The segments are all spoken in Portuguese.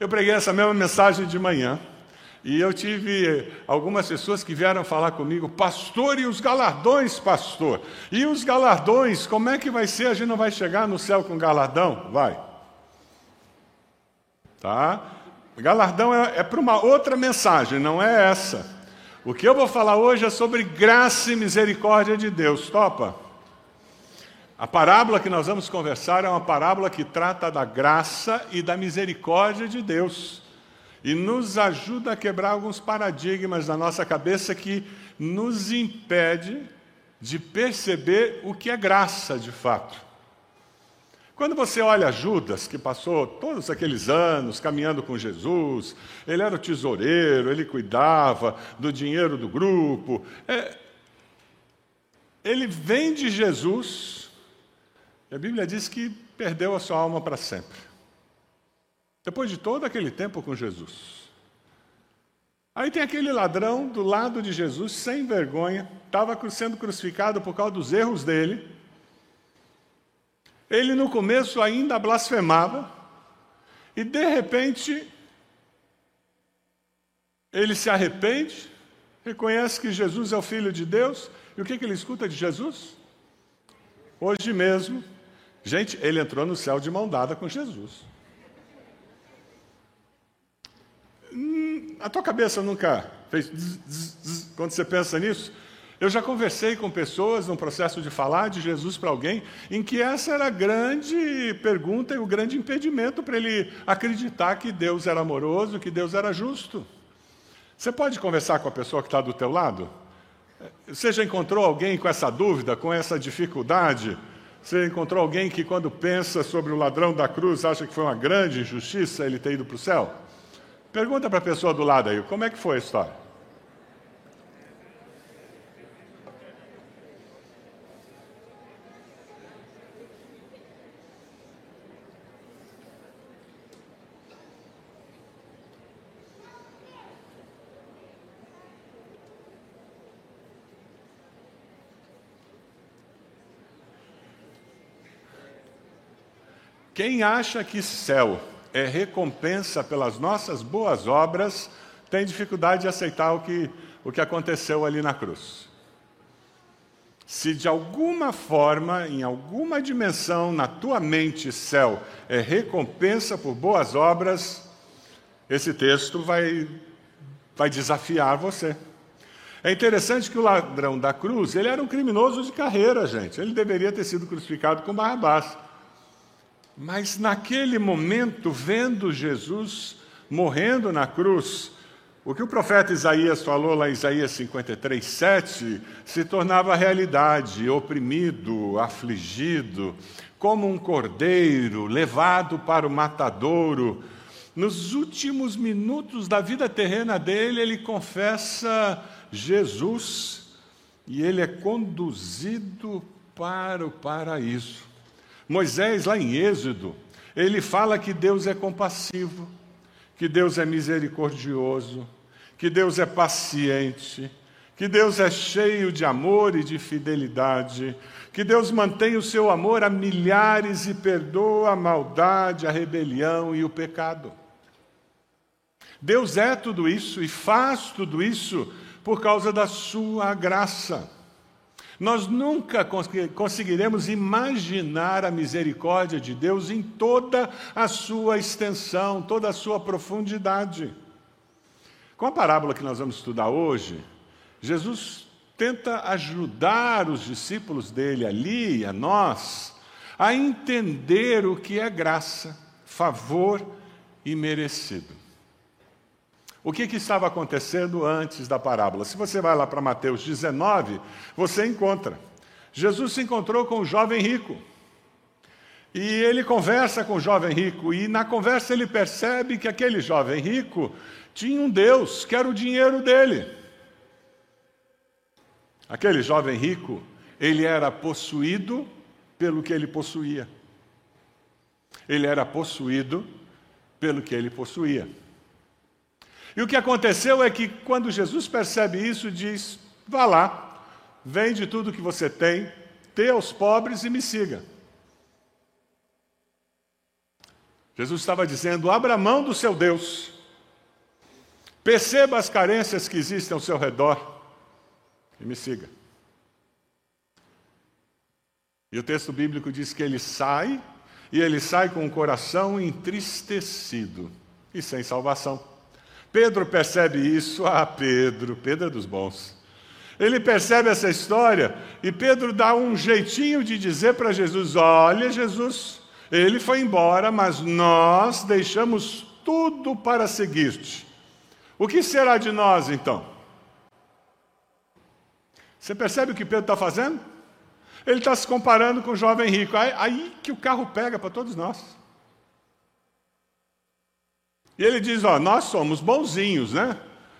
Eu preguei essa mesma mensagem de manhã. E eu tive algumas pessoas que vieram falar comigo, pastor, e os galardões, pastor? E os galardões, como é que vai ser? A gente não vai chegar no céu com galardão? Vai. Tá? Galardão é, é para uma outra mensagem, não é essa. O que eu vou falar hoje é sobre graça e misericórdia de Deus. Topa? A parábola que nós vamos conversar é uma parábola que trata da graça e da misericórdia de Deus. E nos ajuda a quebrar alguns paradigmas na nossa cabeça que nos impede de perceber o que é graça de fato. Quando você olha Judas, que passou todos aqueles anos caminhando com Jesus, ele era o tesoureiro, ele cuidava do dinheiro do grupo. É, ele vem de Jesus, e a Bíblia diz que perdeu a sua alma para sempre. Depois de todo aquele tempo com Jesus. Aí tem aquele ladrão do lado de Jesus, sem vergonha, estava sendo crucificado por causa dos erros dele. Ele no começo ainda blasfemava, e de repente ele se arrepende, reconhece que Jesus é o Filho de Deus, e o que, que ele escuta de Jesus? Hoje mesmo, gente, ele entrou no céu de mão dada com Jesus. Hum, a tua cabeça nunca fez zzz, zzz, quando você pensa nisso? Eu já conversei com pessoas no processo de falar de Jesus para alguém, em que essa era a grande pergunta e o grande impedimento para ele acreditar que Deus era amoroso, que Deus era justo. Você pode conversar com a pessoa que está do teu lado? Você já encontrou alguém com essa dúvida, com essa dificuldade? Você encontrou alguém que, quando pensa sobre o ladrão da cruz, acha que foi uma grande injustiça ele ter ido para o céu? Pergunta para a pessoa do lado aí, como é que foi a história? Quem acha que céu é recompensa pelas nossas boas obras, tem dificuldade de aceitar o que, o que aconteceu ali na cruz. Se de alguma forma, em alguma dimensão na tua mente, céu é recompensa por boas obras, esse texto vai, vai desafiar você. É interessante que o ladrão da cruz, ele era um criminoso de carreira, gente. Ele deveria ter sido crucificado com Barrabás. Mas naquele momento, vendo Jesus morrendo na cruz, o que o profeta Isaías falou lá em Isaías 53, 7, se tornava realidade, oprimido, afligido, como um cordeiro levado para o matadouro. Nos últimos minutos da vida terrena dele, ele confessa Jesus e ele é conduzido para o paraíso. Moisés, lá em Êxodo, ele fala que Deus é compassivo, que Deus é misericordioso, que Deus é paciente, que Deus é cheio de amor e de fidelidade, que Deus mantém o seu amor a milhares e perdoa a maldade, a rebelião e o pecado. Deus é tudo isso e faz tudo isso por causa da sua graça. Nós nunca conseguiremos imaginar a misericórdia de Deus em toda a sua extensão, toda a sua profundidade. Com a parábola que nós vamos estudar hoje, Jesus tenta ajudar os discípulos dele ali, a nós, a entender o que é graça, favor e merecido. O que, que, estava acontecendo antes da parábola? Se você vai lá para Mateus 19, você encontra. Jesus se encontrou com o jovem rico. E ele conversa com o jovem rico, e na conversa ele percebe que aquele jovem rico tinha um Deus, que era o dinheiro dele. Aquele jovem rico, ele era possuído pelo que ele possuía. Ele era possuído pelo que ele possuía. E o que aconteceu é que quando Jesus percebe isso, diz: vá lá, vende tudo que você tem, dê aos pobres e me siga. Jesus estava dizendo: abra mão do seu Deus, perceba as carências que existem ao seu redor e me siga. E o texto bíblico diz que ele sai, e ele sai com o coração entristecido e sem salvação. Pedro percebe isso, ah, Pedro, Pedro é dos bons. Ele percebe essa história e Pedro dá um jeitinho de dizer para Jesus: Olha, Jesus, ele foi embora, mas nós deixamos tudo para seguir-te. O que será de nós então? Você percebe o que Pedro está fazendo? Ele está se comparando com o jovem rico. Aí, aí que o carro pega para todos nós. E ele diz: Ó, nós somos bonzinhos, né?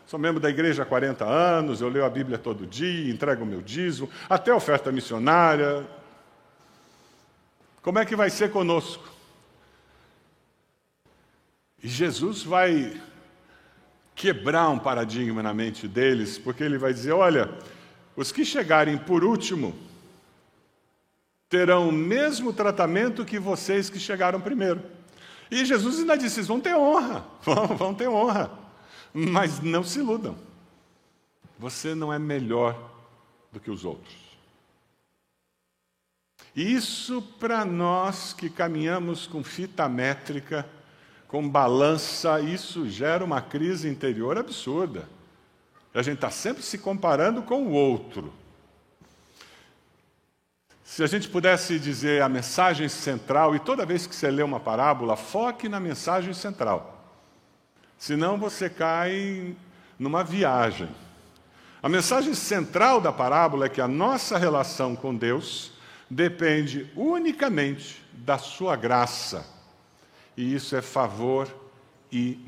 Sou membro da igreja há 40 anos, eu leio a Bíblia todo dia, entrego o meu dízimo, até oferta missionária. Como é que vai ser conosco? E Jesus vai quebrar um paradigma na mente deles, porque ele vai dizer: olha, os que chegarem por último terão o mesmo tratamento que vocês que chegaram primeiro. E Jesus ainda disse: vão ter honra, vão, vão ter honra. Mas não se iludam. Você não é melhor do que os outros. Isso para nós que caminhamos com fita métrica, com balança, isso gera uma crise interior absurda. A gente está sempre se comparando com o outro. Se a gente pudesse dizer a mensagem central, e toda vez que você lê uma parábola, foque na mensagem central. Senão você cai numa viagem. A mensagem central da parábola é que a nossa relação com Deus depende unicamente da sua graça. E isso é favor e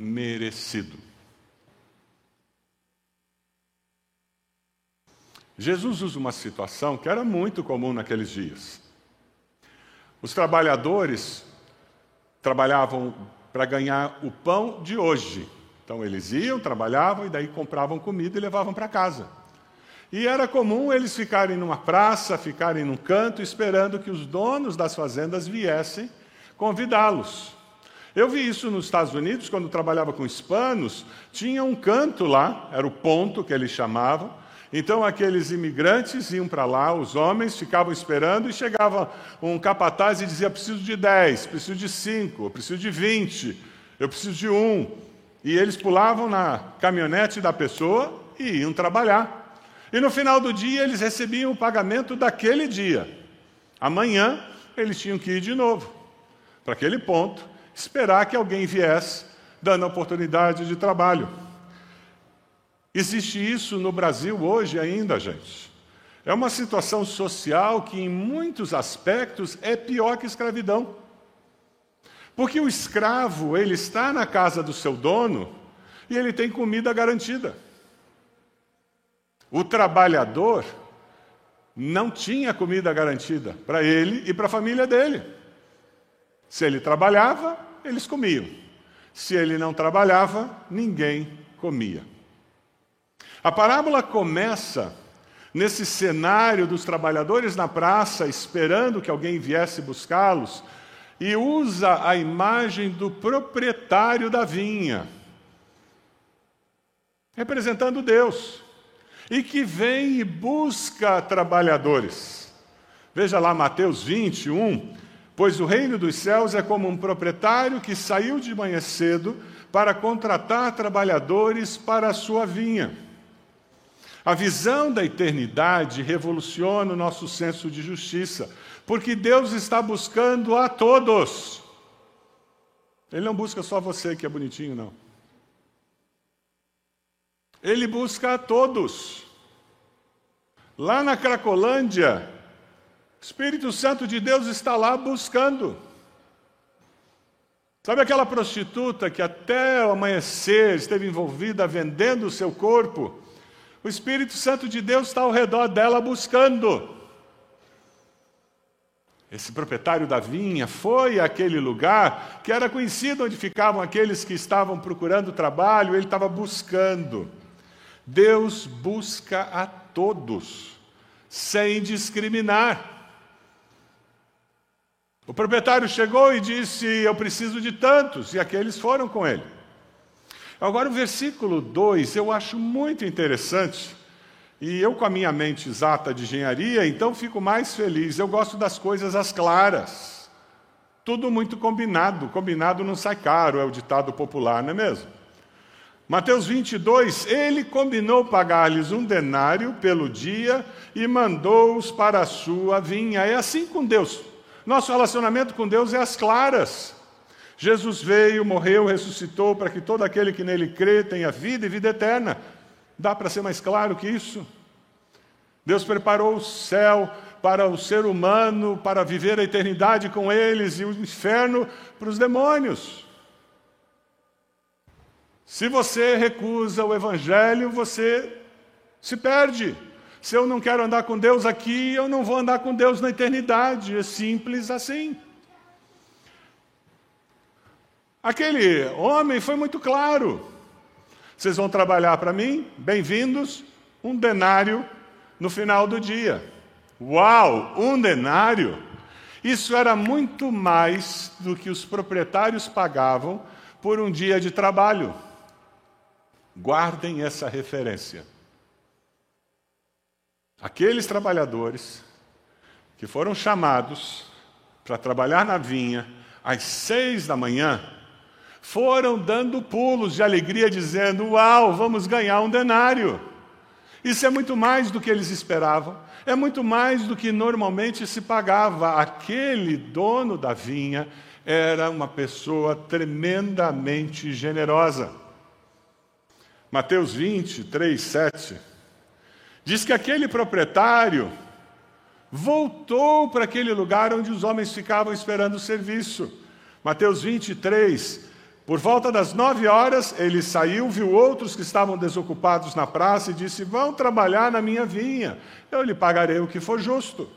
Jesus usa uma situação que era muito comum naqueles dias. Os trabalhadores trabalhavam para ganhar o pão de hoje. Então eles iam, trabalhavam e daí compravam comida e levavam para casa. E era comum eles ficarem numa praça, ficarem num canto, esperando que os donos das fazendas viessem convidá-los. Eu vi isso nos Estados Unidos, quando trabalhava com hispanos, tinha um canto lá, era o ponto que eles chamavam, então aqueles imigrantes iam para lá, os homens ficavam esperando e chegava um capataz e dizia: preciso de 10, preciso de 5, preciso de 20, eu preciso de um. E eles pulavam na caminhonete da pessoa e iam trabalhar. E no final do dia eles recebiam o pagamento daquele dia. Amanhã eles tinham que ir de novo para aquele ponto, esperar que alguém viesse dando a oportunidade de trabalho. Existe isso no Brasil hoje ainda, gente. É uma situação social que, em muitos aspectos, é pior que escravidão. Porque o escravo, ele está na casa do seu dono e ele tem comida garantida. O trabalhador não tinha comida garantida para ele e para a família dele. Se ele trabalhava, eles comiam. Se ele não trabalhava, ninguém comia. A parábola começa nesse cenário dos trabalhadores na praça esperando que alguém viesse buscá-los e usa a imagem do proprietário da vinha, representando Deus, e que vem e busca trabalhadores. Veja lá Mateus 21, pois o reino dos céus é como um proprietário que saiu de manhã cedo para contratar trabalhadores para a sua vinha. A visão da eternidade revoluciona o nosso senso de justiça, porque Deus está buscando a todos. Ele não busca só você que é bonitinho, não. Ele busca a todos. Lá na Cracolândia, o Espírito Santo de Deus está lá buscando. Sabe aquela prostituta que até o amanhecer esteve envolvida vendendo o seu corpo? O Espírito Santo de Deus está ao redor dela buscando. Esse proprietário da vinha foi àquele lugar que era conhecido onde ficavam aqueles que estavam procurando trabalho, ele estava buscando. Deus busca a todos, sem discriminar. O proprietário chegou e disse: Eu preciso de tantos, e aqueles foram com ele. Agora, o versículo 2 eu acho muito interessante, e eu, com a minha mente exata de engenharia, então fico mais feliz. Eu gosto das coisas às claras. Tudo muito combinado. Combinado não sai caro, é o ditado popular, não é mesmo? Mateus 22, ele combinou pagar-lhes um denário pelo dia e mandou-os para a sua vinha. É assim com Deus. Nosso relacionamento com Deus é às claras. Jesus veio, morreu, ressuscitou para que todo aquele que nele crê tenha vida e vida eterna. Dá para ser mais claro que isso? Deus preparou o céu para o ser humano, para viver a eternidade com eles, e o inferno para os demônios. Se você recusa o Evangelho, você se perde. Se eu não quero andar com Deus aqui, eu não vou andar com Deus na eternidade. É simples assim. Aquele homem foi muito claro. Vocês vão trabalhar para mim? Bem-vindos. Um denário no final do dia. Uau, um denário! Isso era muito mais do que os proprietários pagavam por um dia de trabalho. Guardem essa referência. Aqueles trabalhadores que foram chamados para trabalhar na vinha às seis da manhã, foram dando pulos de alegria, dizendo: Uau, vamos ganhar um denário. Isso é muito mais do que eles esperavam, é muito mais do que normalmente se pagava. Aquele dono da vinha era uma pessoa tremendamente generosa. Mateus 20, 3, 7 Diz que aquele proprietário voltou para aquele lugar onde os homens ficavam esperando o serviço. Mateus 23, por volta das nove horas, ele saiu, viu outros que estavam desocupados na praça e disse: Vão trabalhar na minha vinha, eu lhe pagarei o que for justo.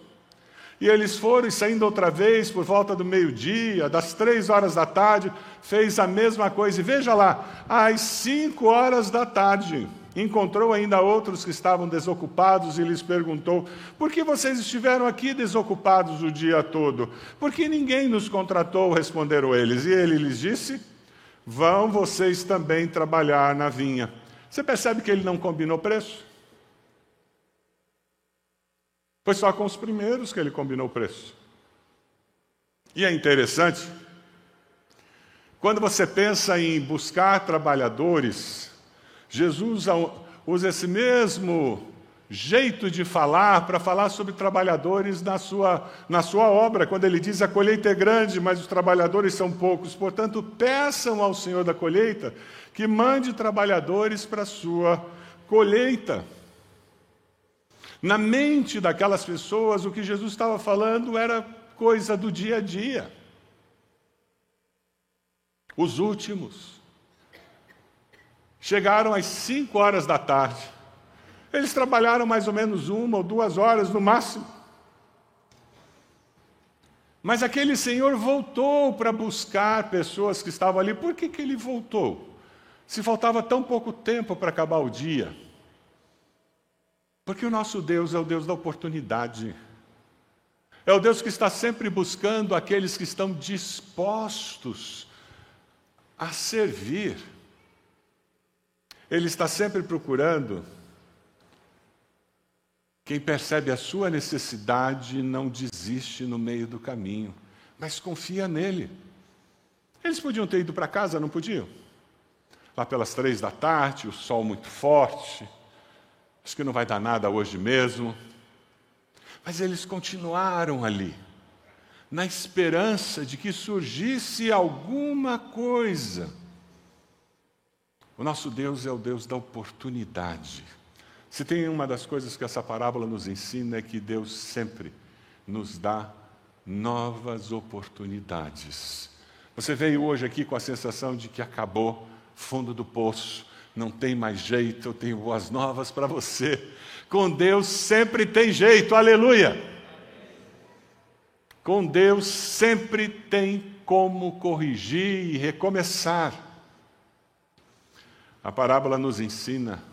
E eles foram, e saindo outra vez, por volta do meio-dia, das três horas da tarde, fez a mesma coisa. E veja lá, às cinco horas da tarde, Encontrou ainda outros que estavam desocupados e lhes perguntou: Por que vocês estiveram aqui desocupados o dia todo? Porque ninguém nos contratou, responderam eles. E ele lhes disse: Vão vocês também trabalhar na vinha. Você percebe que ele não combinou preço? Foi só com os primeiros que ele combinou preço. E é interessante, quando você pensa em buscar trabalhadores, Jesus usa esse mesmo jeito de falar para falar sobre trabalhadores na sua, na sua obra, quando ele diz a colheita é grande, mas os trabalhadores são poucos. Portanto, peçam ao Senhor da colheita que mande trabalhadores para a sua colheita. Na mente daquelas pessoas, o que Jesus estava falando era coisa do dia a dia. Os últimos, Chegaram às 5 horas da tarde. Eles trabalharam mais ou menos uma ou duas horas no máximo. Mas aquele senhor voltou para buscar pessoas que estavam ali. Por que, que ele voltou? Se faltava tão pouco tempo para acabar o dia. Porque o nosso Deus é o Deus da oportunidade. É o Deus que está sempre buscando aqueles que estão dispostos a servir. Ele está sempre procurando quem percebe a sua necessidade não desiste no meio do caminho, mas confia nele. Eles podiam ter ido para casa, não podiam? Lá pelas três da tarde, o sol muito forte, acho que não vai dar nada hoje mesmo. Mas eles continuaram ali, na esperança de que surgisse alguma coisa o nosso Deus é o Deus da oportunidade. Se tem uma das coisas que essa parábola nos ensina é que Deus sempre nos dá novas oportunidades. Você veio hoje aqui com a sensação de que acabou, fundo do poço, não tem mais jeito, eu tenho boas novas para você. Com Deus sempre tem jeito, aleluia! Com Deus sempre tem como corrigir e recomeçar. A parábola nos ensina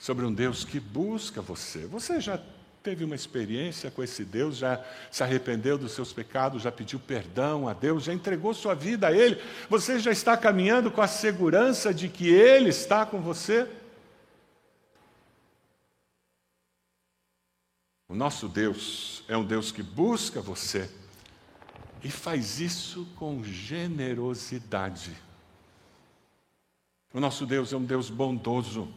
sobre um Deus que busca você. Você já teve uma experiência com esse Deus, já se arrependeu dos seus pecados, já pediu perdão a Deus, já entregou sua vida a Ele, você já está caminhando com a segurança de que Ele está com você? O nosso Deus é um Deus que busca você e faz isso com generosidade. O nosso Deus é um Deus bondoso.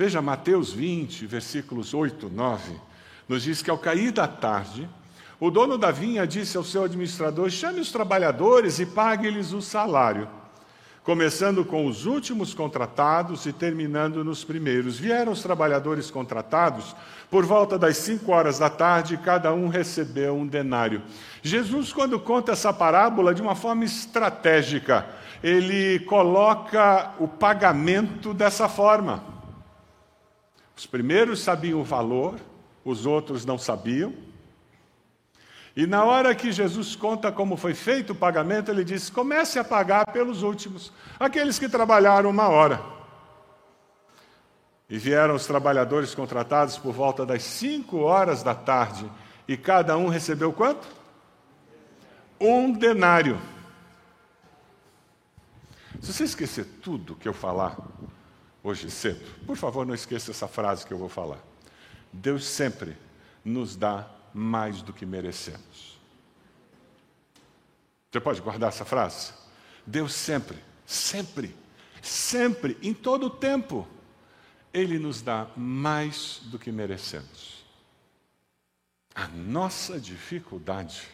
Veja Mateus 20, versículos 8, 9. Nos diz que ao cair da tarde, o dono da vinha disse ao seu administrador: chame os trabalhadores e pague-lhes o salário começando com os últimos contratados e terminando nos primeiros. Vieram os trabalhadores contratados por volta das cinco horas da tarde, e cada um recebeu um denário. Jesus, quando conta essa parábola de uma forma estratégica, ele coloca o pagamento dessa forma. Os primeiros sabiam o valor, os outros não sabiam. E na hora que Jesus conta como foi feito o pagamento, ele diz: comece a pagar pelos últimos, aqueles que trabalharam uma hora. E vieram os trabalhadores contratados por volta das cinco horas da tarde, e cada um recebeu quanto? Um denário. Se você esquecer tudo que eu falar hoje cedo, por favor, não esqueça essa frase que eu vou falar. Deus sempre nos dá mais do que merecemos. Você pode guardar essa frase? Deus sempre, sempre, sempre, em todo o tempo, Ele nos dá mais do que merecemos. A nossa dificuldade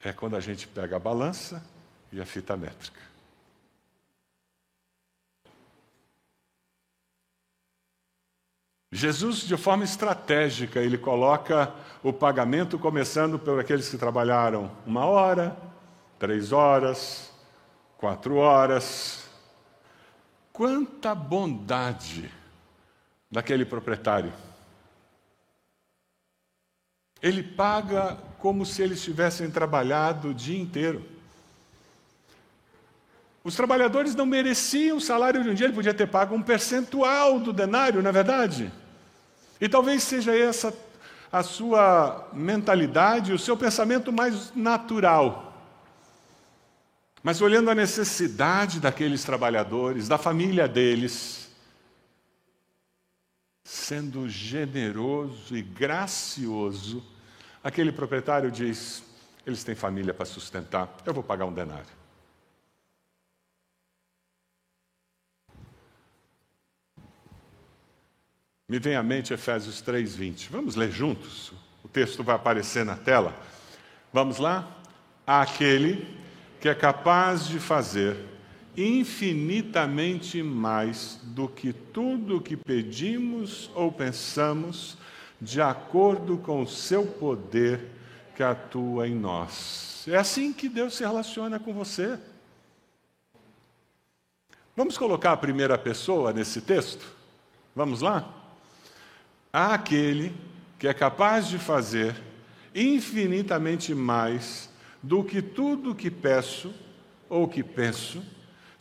é quando a gente pega a balança e a fita métrica. Jesus, de forma estratégica, ele coloca o pagamento começando por aqueles que trabalharam uma hora, três horas, quatro horas. Quanta bondade daquele proprietário. Ele paga como se eles tivessem trabalhado o dia inteiro. Os trabalhadores não mereciam o salário de um dia, ele podia ter pago um percentual do denário, não é verdade? E talvez seja essa a sua mentalidade, o seu pensamento mais natural. Mas olhando a necessidade daqueles trabalhadores, da família deles, sendo generoso e gracioso, aquele proprietário diz: eles têm família para sustentar, eu vou pagar um denário. Me vem à mente Efésios 3:20. Vamos ler juntos? O texto vai aparecer na tela. Vamos lá? Aquele que é capaz de fazer infinitamente mais do que tudo o que pedimos ou pensamos, de acordo com o seu poder que atua em nós. É assim que Deus se relaciona com você. Vamos colocar a primeira pessoa nesse texto? Vamos lá? Àquele que é capaz de fazer infinitamente mais do que tudo que peço ou que penso,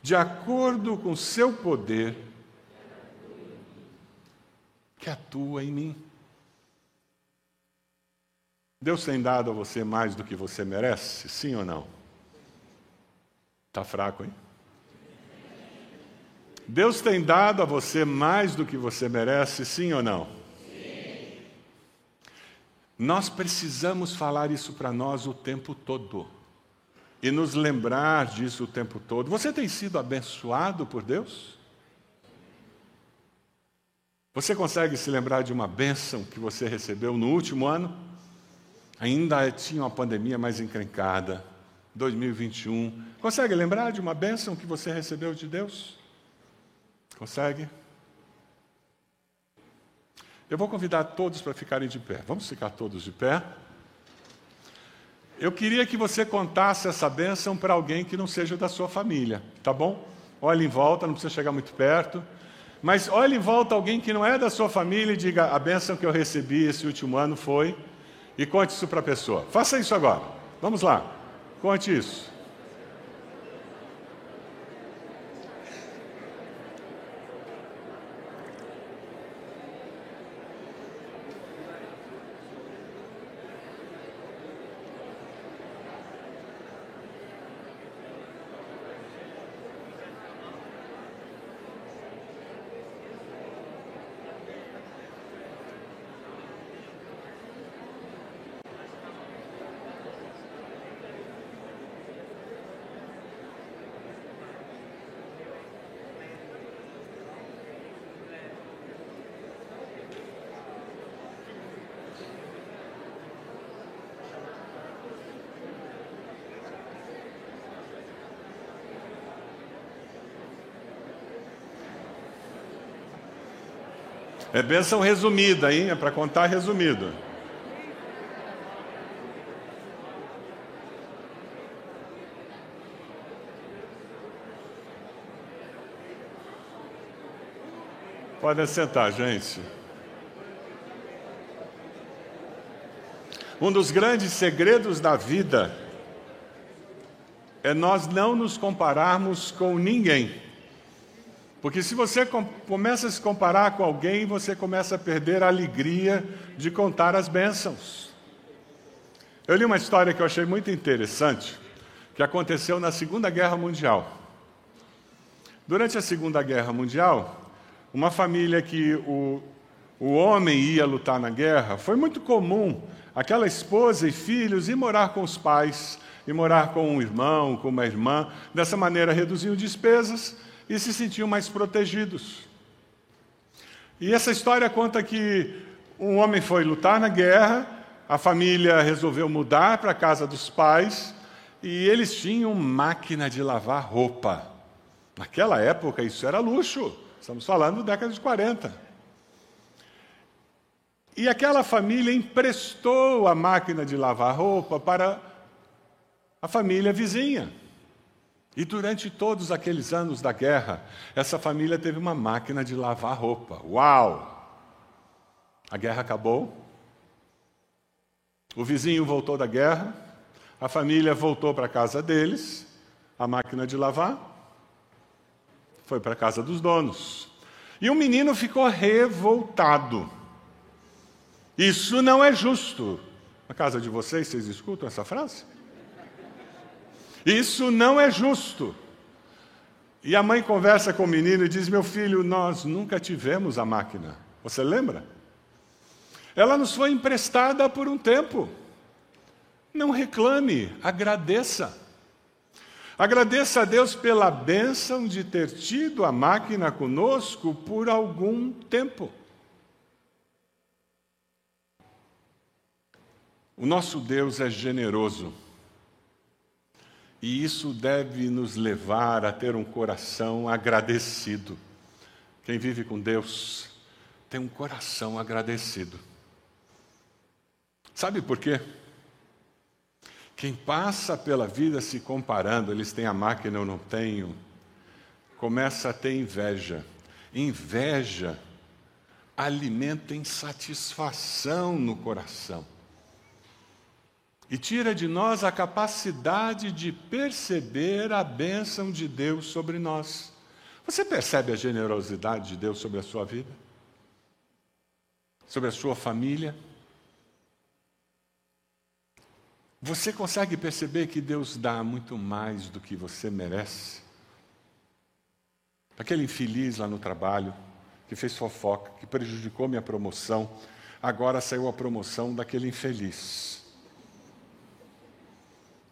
de acordo com seu poder que atua em mim. Deus tem dado a você mais do que você merece? Sim ou não? Está fraco, hein? Deus tem dado a você mais do que você merece? Sim ou não? Nós precisamos falar isso para nós o tempo todo e nos lembrar disso o tempo todo. Você tem sido abençoado por Deus? Você consegue se lembrar de uma bênção que você recebeu no último ano? Ainda tinha uma pandemia mais encrencada, 2021. Consegue lembrar de uma bênção que você recebeu de Deus? Consegue? Eu vou convidar todos para ficarem de pé. Vamos ficar todos de pé? Eu queria que você contasse essa bênção para alguém que não seja da sua família, tá bom? Olhe em volta, não precisa chegar muito perto. Mas olhe em volta alguém que não é da sua família e diga: a bênção que eu recebi esse último ano foi. E conte isso para a pessoa. Faça isso agora. Vamos lá. Conte isso. É bênção resumida, hein? É para contar resumido. Podem sentar, gente. Um dos grandes segredos da vida é nós não nos compararmos com ninguém. Porque se você começa a se comparar com alguém, você começa a perder a alegria de contar as bênçãos. Eu li uma história que eu achei muito interessante, que aconteceu na Segunda Guerra Mundial. Durante a Segunda Guerra Mundial, uma família que o, o homem ia lutar na guerra, foi muito comum aquela esposa e filhos ir morar com os pais, ir morar com um irmão, com uma irmã. Dessa maneira reduziam despesas e se sentiam mais protegidos. E essa história conta que um homem foi lutar na guerra, a família resolveu mudar para a casa dos pais e eles tinham máquina de lavar roupa. Naquela época isso era luxo, estamos falando da década de 40. E aquela família emprestou a máquina de lavar roupa para a família vizinha. E durante todos aqueles anos da guerra, essa família teve uma máquina de lavar roupa. Uau! A guerra acabou. O vizinho voltou da guerra. A família voltou para a casa deles. A máquina de lavar foi para a casa dos donos. E o menino ficou revoltado. Isso não é justo. Na casa de vocês, vocês escutam essa frase? Isso não é justo. E a mãe conversa com o menino e diz: Meu filho, nós nunca tivemos a máquina. Você lembra? Ela nos foi emprestada por um tempo. Não reclame, agradeça. Agradeça a Deus pela bênção de ter tido a máquina conosco por algum tempo. O nosso Deus é generoso. E isso deve nos levar a ter um coração agradecido. Quem vive com Deus tem um coração agradecido. Sabe por quê? Quem passa pela vida se comparando, eles têm a máquina, eu não tenho, começa a ter inveja. Inveja alimenta insatisfação no coração e tira de nós a capacidade de perceber a bênção de Deus sobre nós. Você percebe a generosidade de Deus sobre a sua vida? Sobre a sua família? Você consegue perceber que Deus dá muito mais do que você merece? Aquele infeliz lá no trabalho, que fez fofoca, que prejudicou minha promoção, agora saiu a promoção daquele infeliz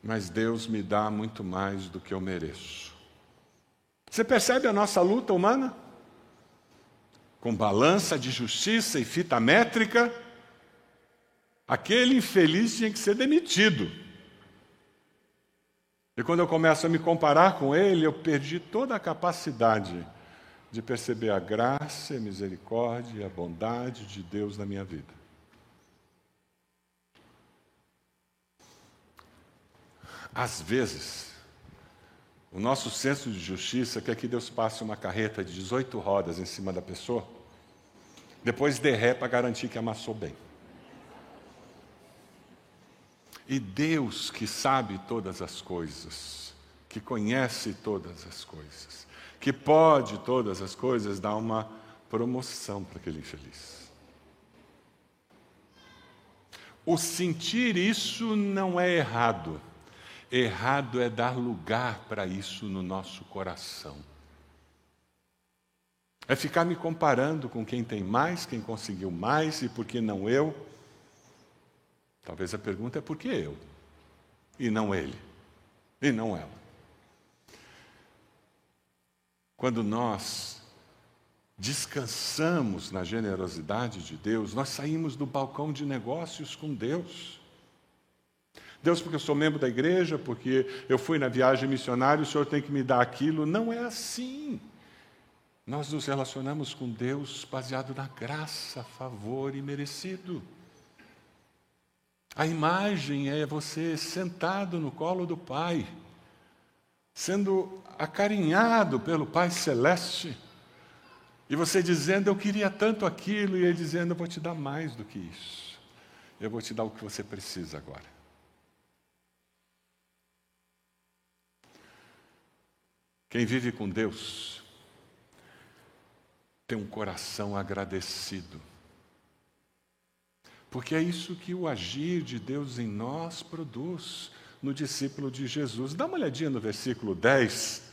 mas Deus me dá muito mais do que eu mereço. Você percebe a nossa luta humana? Com balança de justiça e fita métrica, aquele infeliz tinha que ser demitido. E quando eu começo a me comparar com ele, eu perdi toda a capacidade de perceber a graça, a misericórdia e a bondade de Deus na minha vida. Às vezes, o nosso senso de justiça quer que Deus passe uma carreta de 18 rodas em cima da pessoa, depois ré para garantir que amassou bem. E Deus que sabe todas as coisas, que conhece todas as coisas, que pode todas as coisas, dá uma promoção para aquele infeliz. O sentir isso não é errado. Errado é dar lugar para isso no nosso coração. É ficar me comparando com quem tem mais, quem conseguiu mais e por que não eu. Talvez a pergunta é por que eu e não ele e não ela. Quando nós descansamos na generosidade de Deus, nós saímos do balcão de negócios com Deus. Deus, porque eu sou membro da igreja, porque eu fui na viagem missionária, o Senhor tem que me dar aquilo. Não é assim. Nós nos relacionamos com Deus baseado na graça, favor e merecido. A imagem é você sentado no colo do Pai, sendo acarinhado pelo Pai Celeste, e você dizendo, Eu queria tanto aquilo, e Ele dizendo, Eu vou te dar mais do que isso, eu vou te dar o que você precisa agora. Quem vive com Deus tem um coração agradecido. Porque é isso que o agir de Deus em nós produz no discípulo de Jesus. Dá uma olhadinha no versículo 10.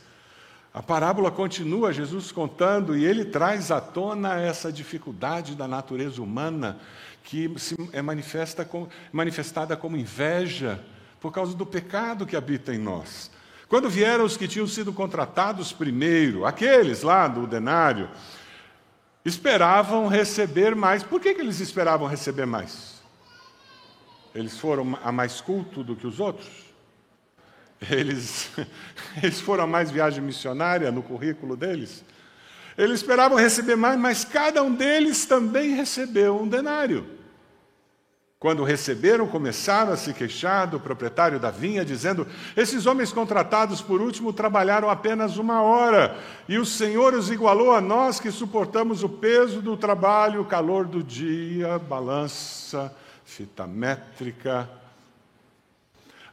A parábola continua, Jesus contando, e ele traz à tona essa dificuldade da natureza humana que se é manifesta manifestada como inveja por causa do pecado que habita em nós. Quando vieram os que tinham sido contratados primeiro, aqueles lá do denário, esperavam receber mais. Por que, que eles esperavam receber mais? Eles foram a mais culto do que os outros? Eles, eles foram a mais viagem missionária no currículo deles? Eles esperavam receber mais, mas cada um deles também recebeu um denário. Quando receberam, começaram a se queixar do proprietário da vinha, dizendo: Esses homens contratados por último trabalharam apenas uma hora, e o Senhor os igualou a nós que suportamos o peso do trabalho, o calor do dia, balança, fita métrica.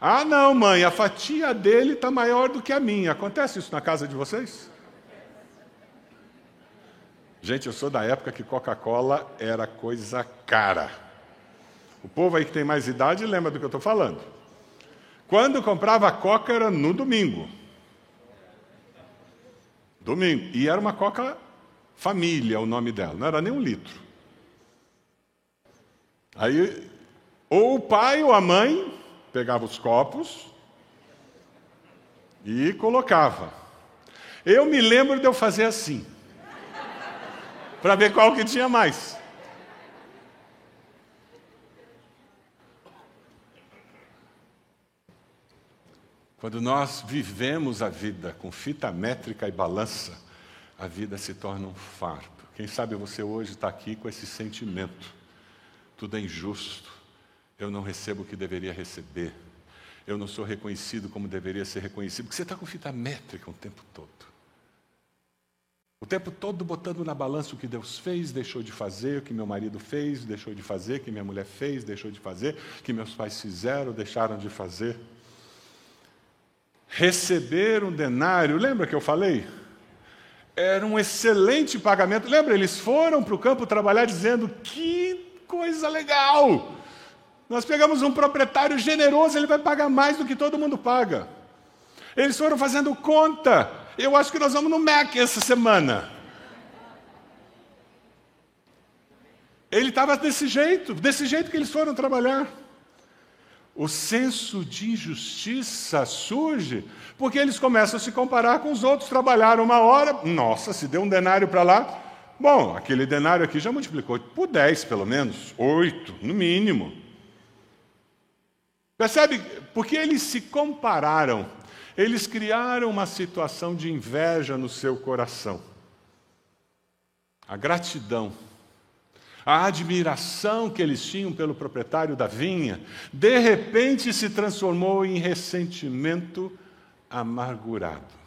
Ah, não, mãe, a fatia dele está maior do que a minha. Acontece isso na casa de vocês? Gente, eu sou da época que Coca-Cola era coisa cara. O povo aí que tem mais idade lembra do que eu estou falando. Quando comprava coca era no domingo. Domingo. E era uma coca família, o nome dela, não era nem um litro. Aí, ou o pai ou a mãe pegava os copos e colocava. Eu me lembro de eu fazer assim, para ver qual que tinha mais. Quando nós vivemos a vida com fita métrica e balança, a vida se torna um fardo. Quem sabe você hoje está aqui com esse sentimento. Tudo é injusto. Eu não recebo o que deveria receber. Eu não sou reconhecido como deveria ser reconhecido. Porque você está com fita métrica o tempo todo. O tempo todo botando na balança o que Deus fez, deixou de fazer, o que meu marido fez, deixou de fazer, o que minha mulher fez, deixou de fazer, o que meus pais fizeram, deixaram de fazer receber um denário, lembra que eu falei? Era um excelente pagamento. Lembra, eles foram para o campo trabalhar dizendo: que coisa legal! Nós pegamos um proprietário generoso, ele vai pagar mais do que todo mundo paga. Eles foram fazendo conta. Eu acho que nós vamos no MEC essa semana. Ele estava desse jeito, desse jeito que eles foram trabalhar o senso de injustiça surge porque eles começam a se comparar com os outros. Trabalharam uma hora, nossa, se deu um denário para lá. Bom, aquele denário aqui já multiplicou por 10, pelo menos, 8, no mínimo. Percebe? Porque eles se compararam, eles criaram uma situação de inveja no seu coração. A gratidão a admiração que eles tinham pelo proprietário da vinha, de repente se transformou em ressentimento amargurado.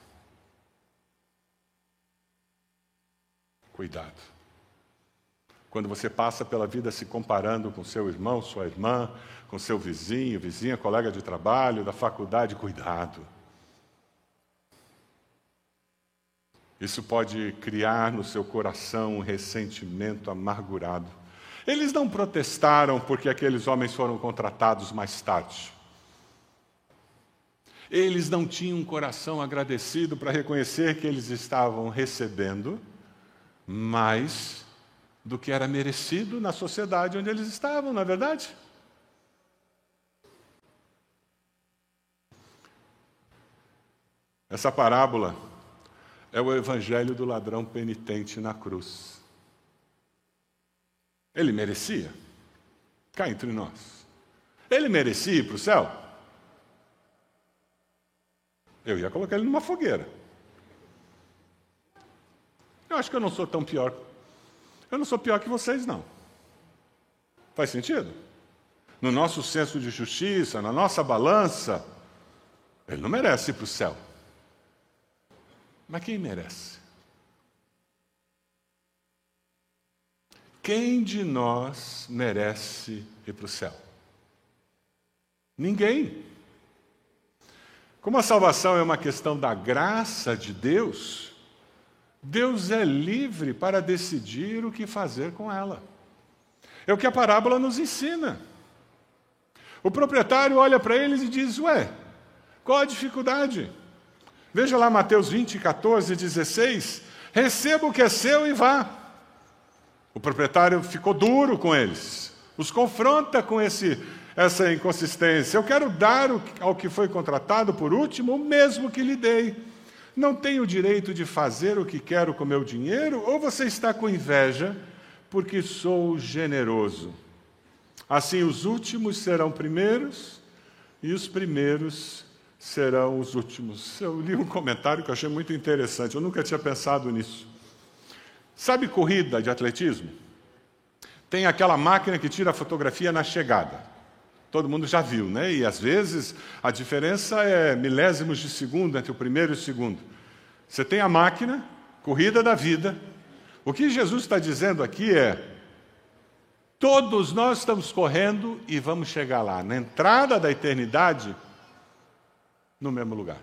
Cuidado. Quando você passa pela vida se comparando com seu irmão, sua irmã, com seu vizinho, vizinha, colega de trabalho, da faculdade, cuidado. Isso pode criar no seu coração um ressentimento amargurado. Eles não protestaram porque aqueles homens foram contratados mais tarde. Eles não tinham um coração agradecido para reconhecer que eles estavam recebendo mais do que era merecido na sociedade onde eles estavam, não é verdade? Essa parábola é o evangelho do ladrão penitente na cruz. Ele merecia? Cá entre nós. Ele merecia ir para o céu? Eu ia colocar ele numa fogueira. Eu acho que eu não sou tão pior. Eu não sou pior que vocês, não. Faz sentido? No nosso senso de justiça, na nossa balança, ele não merece ir para o céu. Mas quem merece? Quem de nós merece ir para o céu? Ninguém. Como a salvação é uma questão da graça de Deus, Deus é livre para decidir o que fazer com ela. É o que a parábola nos ensina. O proprietário olha para eles e diz: Ué, qual a dificuldade? Veja lá Mateus 20, 14, 16. Receba o que é seu e vá. O proprietário ficou duro com eles, os confronta com esse, essa inconsistência. Eu quero dar ao que foi contratado por último o mesmo que lhe dei. Não tenho o direito de fazer o que quero com meu dinheiro? Ou você está com inveja porque sou generoso? Assim, os últimos serão primeiros e os primeiros serão os últimos. Eu li um comentário que eu achei muito interessante, eu nunca tinha pensado nisso. Sabe corrida de atletismo? Tem aquela máquina que tira a fotografia na chegada. Todo mundo já viu, né? E às vezes a diferença é milésimos de segundo entre o primeiro e o segundo. Você tem a máquina, corrida da vida. O que Jesus está dizendo aqui é: todos nós estamos correndo e vamos chegar lá, na entrada da eternidade, no mesmo lugar.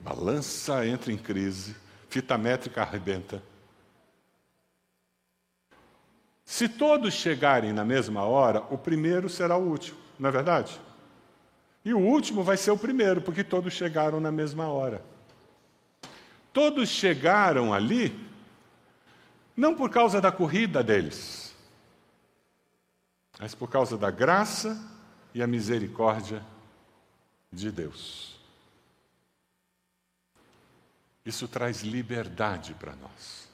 Balança entra em crise, fita métrica arrebenta. Se todos chegarem na mesma hora, o primeiro será o último, não é verdade? E o último vai ser o primeiro, porque todos chegaram na mesma hora. Todos chegaram ali, não por causa da corrida deles, mas por causa da graça e a misericórdia de Deus. Isso traz liberdade para nós.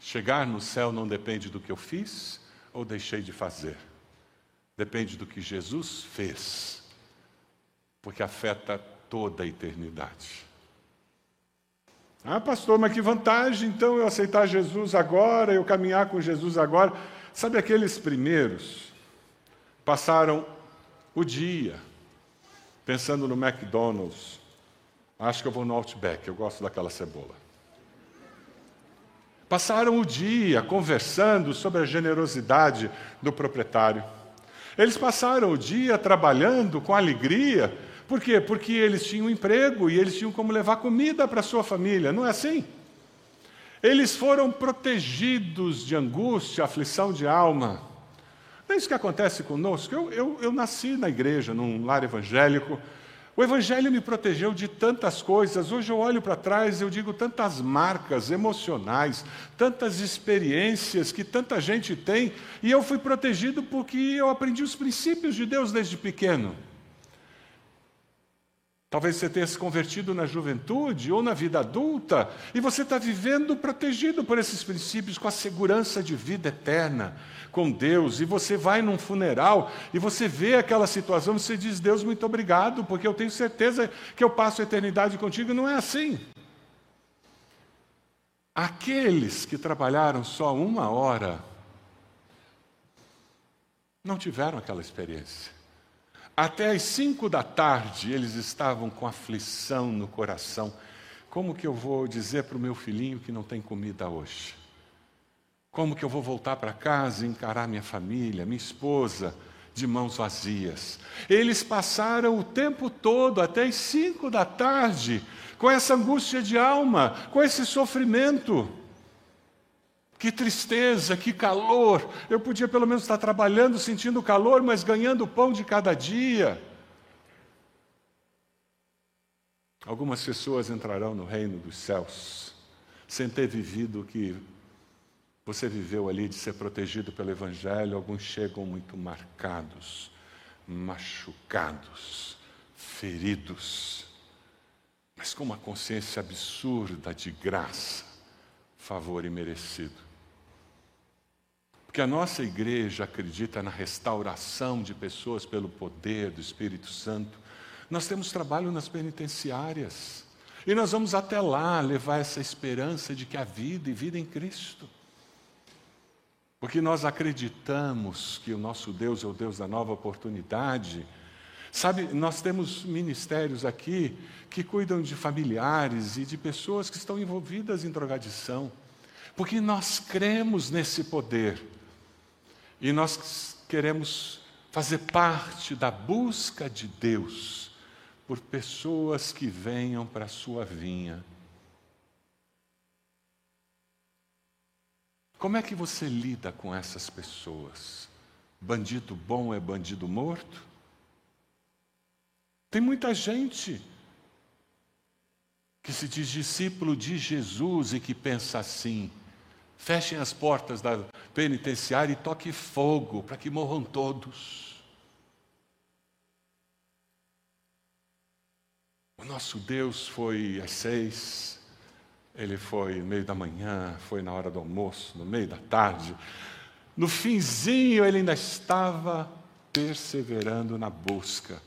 Chegar no céu não depende do que eu fiz ou deixei de fazer. Depende do que Jesus fez, porque afeta toda a eternidade. Ah, pastor, mas que vantagem então eu aceitar Jesus agora, eu caminhar com Jesus agora. Sabe aqueles primeiros passaram o dia pensando no McDonald's. Acho que eu vou no Outback, eu gosto daquela cebola. Passaram o dia conversando sobre a generosidade do proprietário. Eles passaram o dia trabalhando com alegria. Por quê? Porque eles tinham emprego e eles tinham como levar comida para sua família, não é assim? Eles foram protegidos de angústia, aflição de alma. É isso que acontece conosco. Eu, eu, eu nasci na igreja, num lar evangélico. O Evangelho me protegeu de tantas coisas. Hoje eu olho para trás e eu digo tantas marcas emocionais, tantas experiências que tanta gente tem, e eu fui protegido porque eu aprendi os princípios de Deus desde pequeno. Talvez você tenha se convertido na juventude ou na vida adulta e você está vivendo protegido por esses princípios, com a segurança de vida eterna com Deus. E você vai num funeral e você vê aquela situação e você diz: Deus, muito obrigado, porque eu tenho certeza que eu passo a eternidade contigo. Não é assim. Aqueles que trabalharam só uma hora não tiveram aquela experiência. Até às cinco da tarde eles estavam com aflição no coração. Como que eu vou dizer para o meu filhinho que não tem comida hoje? Como que eu vou voltar para casa e encarar minha família, minha esposa, de mãos vazias? Eles passaram o tempo todo, até as cinco da tarde, com essa angústia de alma, com esse sofrimento. Que tristeza, que calor. Eu podia pelo menos estar trabalhando, sentindo calor, mas ganhando o pão de cada dia. Algumas pessoas entrarão no reino dos céus sem ter vivido o que você viveu ali de ser protegido pelo Evangelho. Alguns chegam muito marcados, machucados, feridos, mas com uma consciência absurda de graça, favor e Porque a nossa igreja acredita na restauração de pessoas pelo poder do Espírito Santo. Nós temos trabalho nas penitenciárias. E nós vamos até lá levar essa esperança de que a vida e vida em Cristo. Porque nós acreditamos que o nosso Deus é o Deus da nova oportunidade. Sabe, nós temos ministérios aqui que cuidam de familiares e de pessoas que estão envolvidas em drogadição, porque nós cremos nesse poder e nós queremos fazer parte da busca de Deus por pessoas que venham para a sua vinha. Como é que você lida com essas pessoas? Bandido bom é bandido morto? Tem muita gente que se diz discípulo de Jesus e que pensa assim: fechem as portas da penitenciária e toque fogo para que morram todos. O nosso Deus foi às seis, ele foi no meio da manhã, foi na hora do almoço, no meio da tarde. No finzinho, ele ainda estava perseverando na busca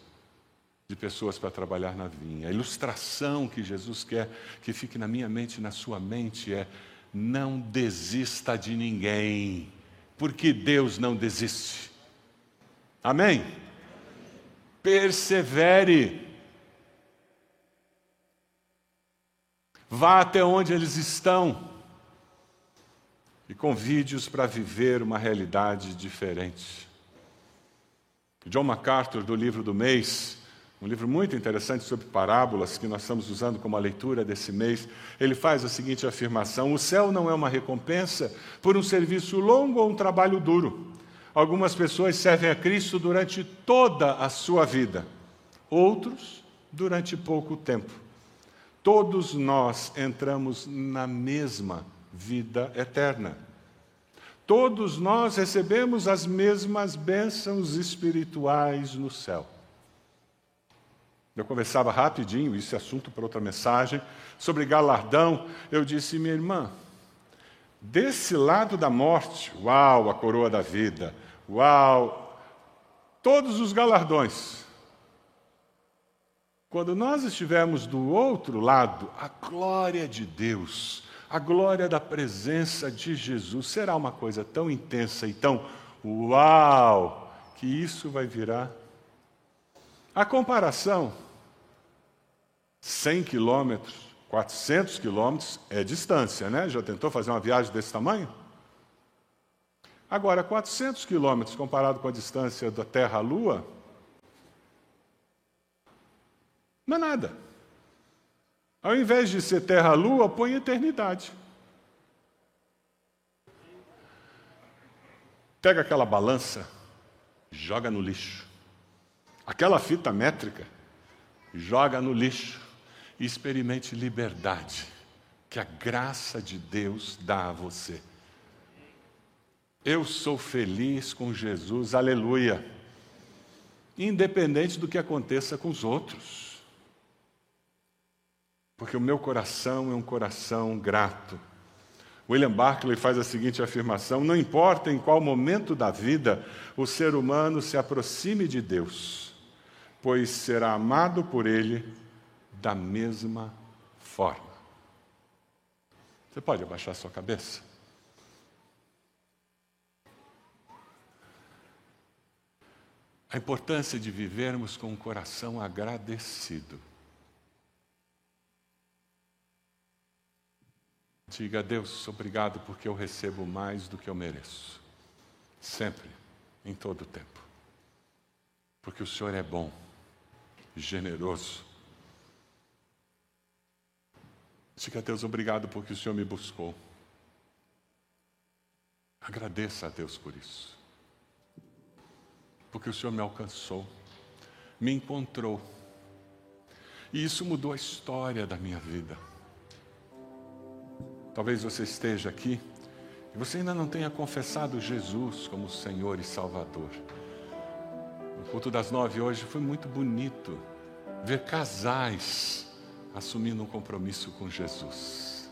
de pessoas para trabalhar na vinha. A ilustração que Jesus quer que fique na minha mente e na sua mente é: não desista de ninguém, porque Deus não desiste. Amém? Persevere. Vá até onde eles estão e convide-os para viver uma realidade diferente. John MacArthur, do livro do mês, um livro muito interessante sobre parábolas que nós estamos usando como a leitura desse mês, ele faz a seguinte afirmação: O céu não é uma recompensa por um serviço longo ou um trabalho duro. Algumas pessoas servem a Cristo durante toda a sua vida, outros durante pouco tempo. Todos nós entramos na mesma vida eterna. Todos nós recebemos as mesmas bênçãos espirituais no céu. Eu conversava rapidinho, isso é assunto para outra mensagem, sobre galardão. Eu disse, minha irmã, desse lado da morte, uau, a coroa da vida, uau, todos os galardões. Quando nós estivermos do outro lado, a glória de Deus, a glória da presença de Jesus será uma coisa tão intensa e tão uau, que isso vai virar. A comparação, 100 quilômetros, 400 quilômetros é distância, né? Já tentou fazer uma viagem desse tamanho? Agora, 400 quilômetros comparado com a distância da Terra à Lua, Não é nada. Ao invés de ser terra-lua, põe eternidade. Pega aquela balança, joga no lixo. Aquela fita métrica, joga no lixo e experimente liberdade que a graça de Deus dá a você. Eu sou feliz com Jesus, aleluia. Independente do que aconteça com os outros porque o meu coração é um coração grato. William Barclay faz a seguinte afirmação: não importa em qual momento da vida o ser humano se aproxime de Deus, pois será amado por Ele da mesma forma. Você pode abaixar sua cabeça? A importância de vivermos com um coração agradecido. Diga a Deus, obrigado porque eu recebo mais do que eu mereço. Sempre, em todo o tempo. Porque o Senhor é bom, generoso. Diga a Deus, obrigado porque o Senhor me buscou. Agradeça a Deus por isso. Porque o Senhor me alcançou, me encontrou. E isso mudou a história da minha vida. Talvez você esteja aqui e você ainda não tenha confessado Jesus como Senhor e Salvador. Culto das nove hoje foi muito bonito ver casais assumindo um compromisso com Jesus.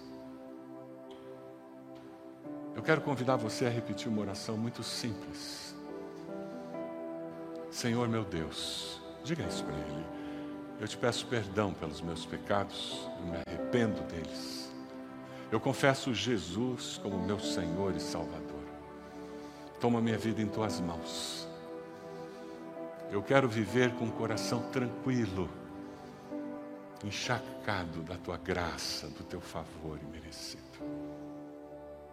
Eu quero convidar você a repetir uma oração muito simples. Senhor meu Deus, diga isso para Ele. Eu te peço perdão pelos meus pecados, eu me arrependo deles. Eu confesso Jesus como meu Senhor e Salvador. Toma minha vida em tuas mãos. Eu quero viver com o coração tranquilo, encharcado da tua graça, do teu favor imerecido.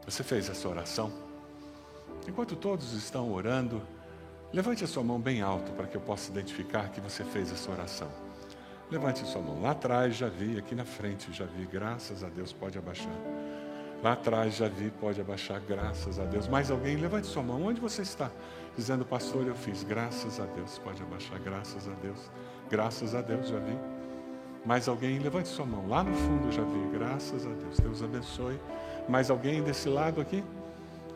Você fez essa oração? Enquanto todos estão orando, levante a sua mão bem alto para que eu possa identificar que você fez essa oração. Levante a sua mão. Lá atrás já vi, aqui na frente já vi, graças a Deus, pode abaixar. Lá atrás já vi, pode abaixar, graças a Deus. Mais alguém, levante sua mão. Onde você está? Dizendo, pastor, eu fiz, graças a Deus, pode abaixar, graças a Deus. Graças a Deus, já vi. Mais alguém, levante sua mão. Lá no fundo já vi, graças a Deus. Deus abençoe. Mais alguém desse lado aqui?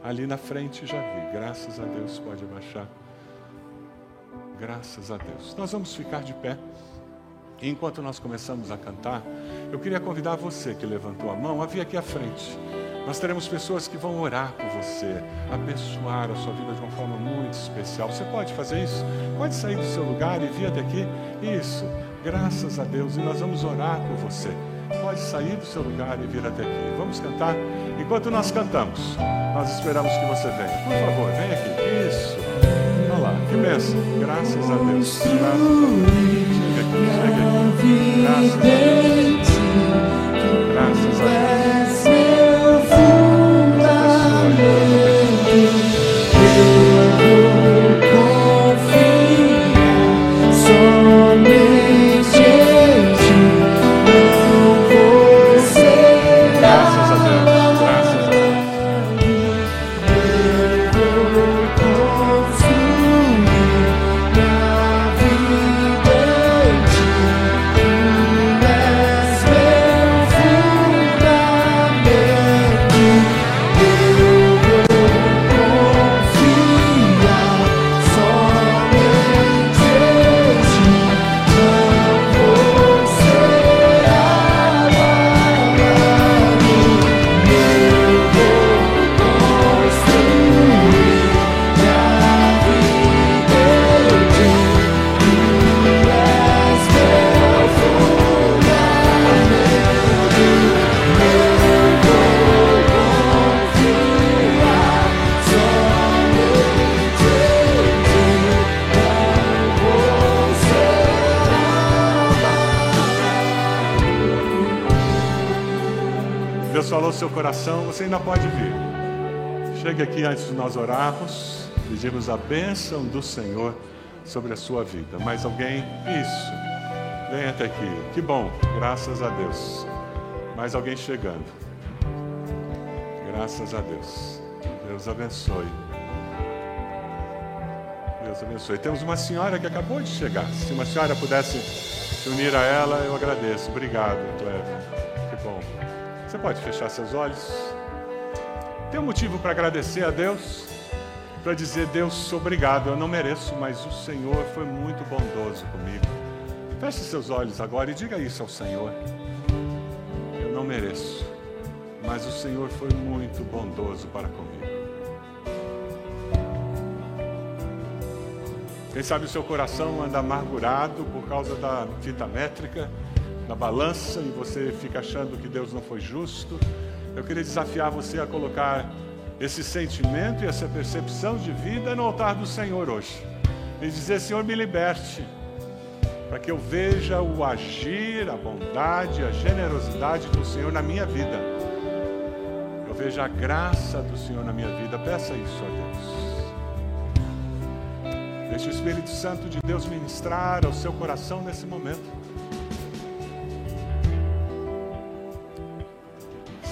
Ali na frente já vi, graças a Deus, pode abaixar. Graças a Deus. Nós vamos ficar de pé. E enquanto nós começamos a cantar, eu queria convidar você que levantou a mão a vir aqui à frente. Nós teremos pessoas que vão orar por você, abençoar a sua vida de uma forma muito especial. Você pode fazer isso? Pode sair do seu lugar e vir até aqui? Isso, graças a Deus. E nós vamos orar por você. Pode sair do seu lugar e vir até aqui. Vamos cantar? Enquanto nós cantamos, nós esperamos que você venha. Por favor, venha aqui. Isso. Olha lá, que bênção. Graças a Deus. Graças a Deus. Chega aqui, chega aqui. Graças a Deus. Graças a Deus. Bênção do Senhor sobre a sua vida. Mais alguém? Isso. Vem até aqui. Que bom, graças a Deus. Mais alguém chegando. Graças a Deus. Deus abençoe. Deus abençoe. Temos uma senhora que acabou de chegar. Se uma senhora pudesse se unir a ela, eu agradeço. Obrigado, Cleber. Que bom. Você pode fechar seus olhos? Tem um motivo para agradecer a Deus? Para dizer, Deus, obrigado, eu não mereço, mas o Senhor foi muito bondoso comigo. Feche seus olhos agora e diga isso ao Senhor. Eu não mereço, mas o Senhor foi muito bondoso para comigo. Quem sabe o seu coração anda amargurado por causa da fita métrica, da balança, e você fica achando que Deus não foi justo. Eu queria desafiar você a colocar esse sentimento e essa percepção de vida no altar do Senhor hoje. E dizer, Senhor, me liberte, para que eu veja o agir, a bondade, a generosidade do Senhor na minha vida. Eu veja a graça do Senhor na minha vida. Peça isso a Deus. Deixe o Espírito Santo de Deus ministrar ao seu coração nesse momento.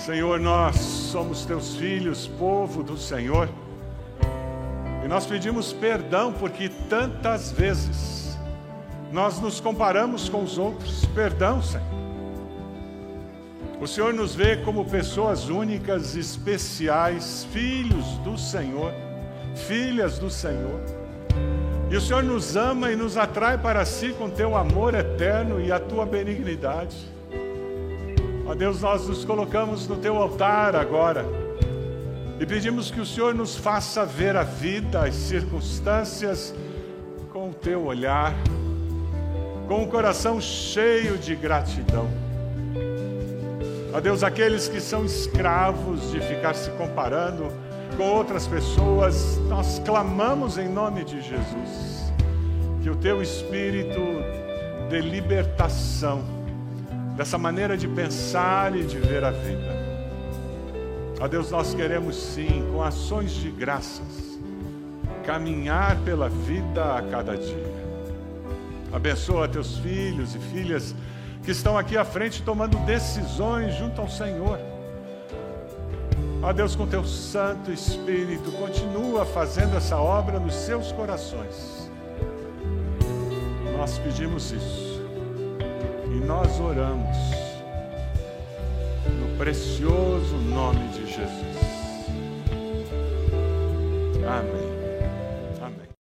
Senhor, nós somos teus filhos, povo do Senhor, e nós pedimos perdão porque tantas vezes nós nos comparamos com os outros. Perdão, Senhor. O Senhor nos vê como pessoas únicas, especiais, filhos do Senhor, filhas do Senhor. E o Senhor nos ama e nos atrai para si com teu amor eterno e a tua benignidade. Ó Deus, nós nos colocamos no teu altar agora e pedimos que o Senhor nos faça ver a vida, as circunstâncias com o teu olhar. com um coração cheio de gratidão. Ó Deus, aqueles que são escravos de ficar se comparando com outras pessoas, nós clamamos em nome de Jesus, que o teu espírito de libertação dessa maneira de pensar e de ver a vida. Ó Deus, nós queremos sim, com ações de graças, caminhar pela vida a cada dia. Abençoa teus filhos e filhas que estão aqui à frente tomando decisões junto ao Senhor. Ó Deus, com teu Santo Espírito, continua fazendo essa obra nos seus corações. Nós pedimos isso e nós oramos no precioso nome de Jesus. Amém.